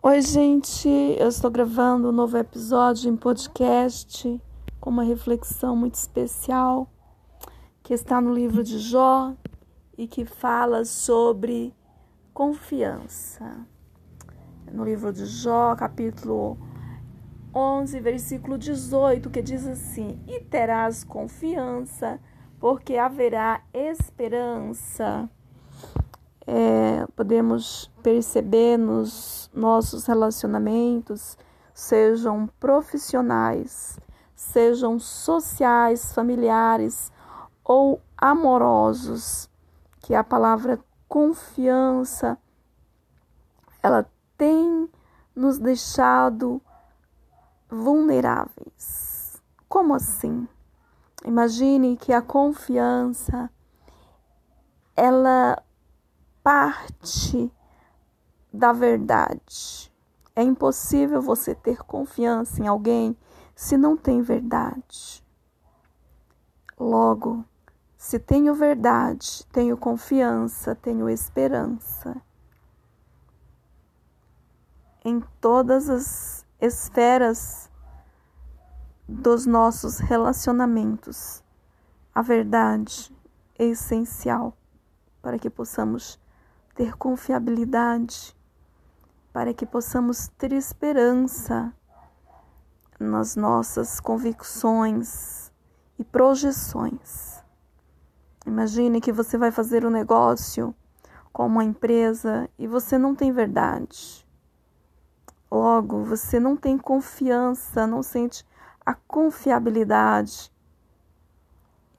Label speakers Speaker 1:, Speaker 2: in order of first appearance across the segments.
Speaker 1: Oi, gente. Eu estou gravando um novo episódio em podcast com uma reflexão muito especial que está no livro de Jó e que fala sobre confiança. No livro de Jó, capítulo 11, versículo 18, que diz assim: E terás confiança, porque haverá esperança é, podemos perceber nos nossos relacionamentos, sejam profissionais, sejam sociais, familiares ou amorosos, que a palavra confiança ela tem nos deixado vulneráveis. Como assim? Imagine que a confiança ela parte da verdade. É impossível você ter confiança em alguém se não tem verdade. Logo, se tenho verdade, tenho confiança, tenho esperança. Em todas as esferas dos nossos relacionamentos, a verdade é essencial para que possamos ter confiabilidade, para que possamos ter esperança nas nossas convicções e projeções. Imagine que você vai fazer um negócio com uma empresa e você não tem verdade. Logo, você não tem confiança, não sente a confiabilidade.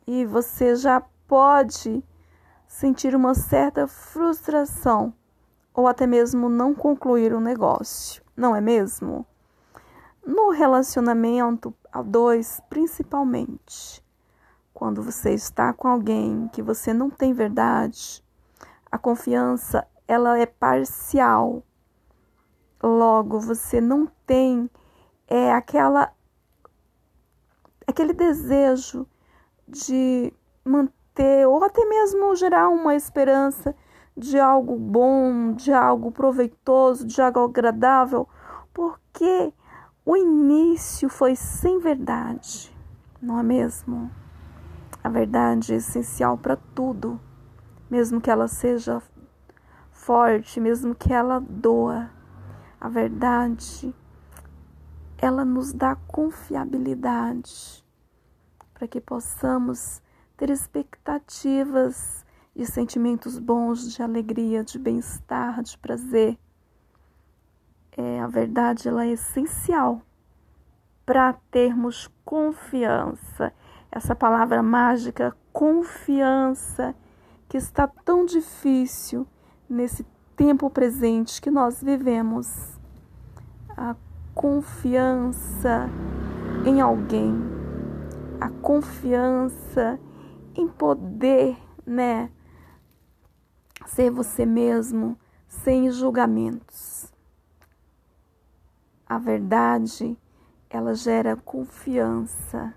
Speaker 1: E você já pode sentir uma certa frustração ou até mesmo não concluir o um negócio, não é mesmo? No relacionamento a dois, principalmente, quando você está com alguém que você não tem verdade, a confiança ela é parcial. Logo, você não tem é aquela aquele desejo de manter ter, ou até mesmo gerar uma esperança de algo bom, de algo proveitoso, de algo agradável, porque o início foi sem verdade, não é mesmo? A verdade é essencial para tudo, mesmo que ela seja forte, mesmo que ela doa. A verdade, ela nos dá confiabilidade para que possamos ter expectativas de sentimentos bons, de alegria, de bem-estar, de prazer. É, a verdade ela é essencial para termos confiança. Essa palavra mágica, confiança, que está tão difícil nesse tempo presente que nós vivemos. A confiança em alguém, a confiança em poder, né? Ser você mesmo, sem julgamentos. A verdade, ela gera confiança,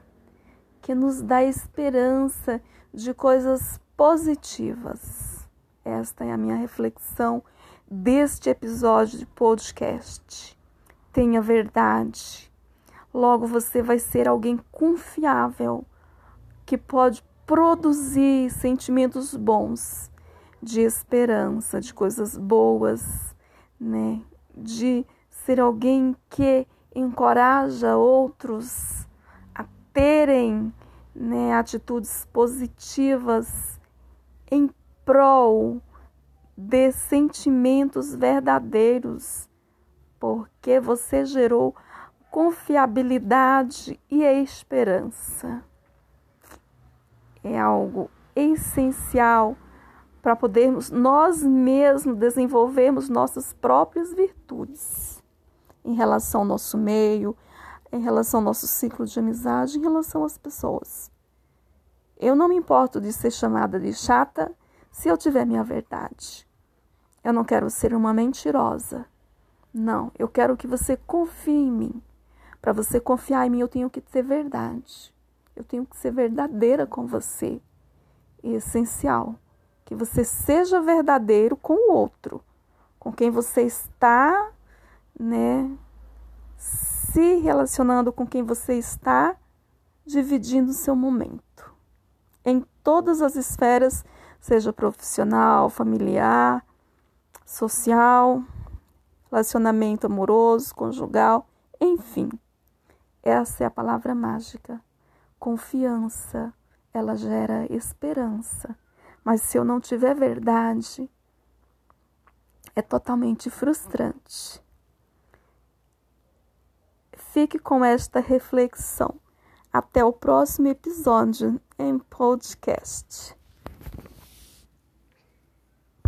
Speaker 1: que nos dá esperança de coisas positivas. Esta é a minha reflexão deste episódio de podcast. Tenha verdade. Logo você vai ser alguém confiável que pode produzir sentimentos bons, de esperança, de coisas boas, né? De ser alguém que encoraja outros a terem né, atitudes positivas em prol de sentimentos verdadeiros, porque você gerou confiabilidade e esperança é algo essencial para podermos nós mesmos desenvolvermos nossas próprias virtudes em relação ao nosso meio, em relação ao nosso ciclo de amizade, em relação às pessoas. Eu não me importo de ser chamada de chata se eu tiver minha verdade. Eu não quero ser uma mentirosa. Não, eu quero que você confie em mim. Para você confiar em mim, eu tenho que ter verdade. Eu tenho que ser verdadeira com você. É essencial que você seja verdadeiro com o outro, com quem você está né? Se relacionando com quem você está, dividindo seu momento. Em todas as esferas, seja profissional, familiar, social, relacionamento amoroso, conjugal, enfim. Essa é a palavra mágica. Confiança, ela gera esperança. Mas se eu não tiver verdade, é totalmente frustrante. Fique com esta reflexão. Até o próximo episódio em podcast.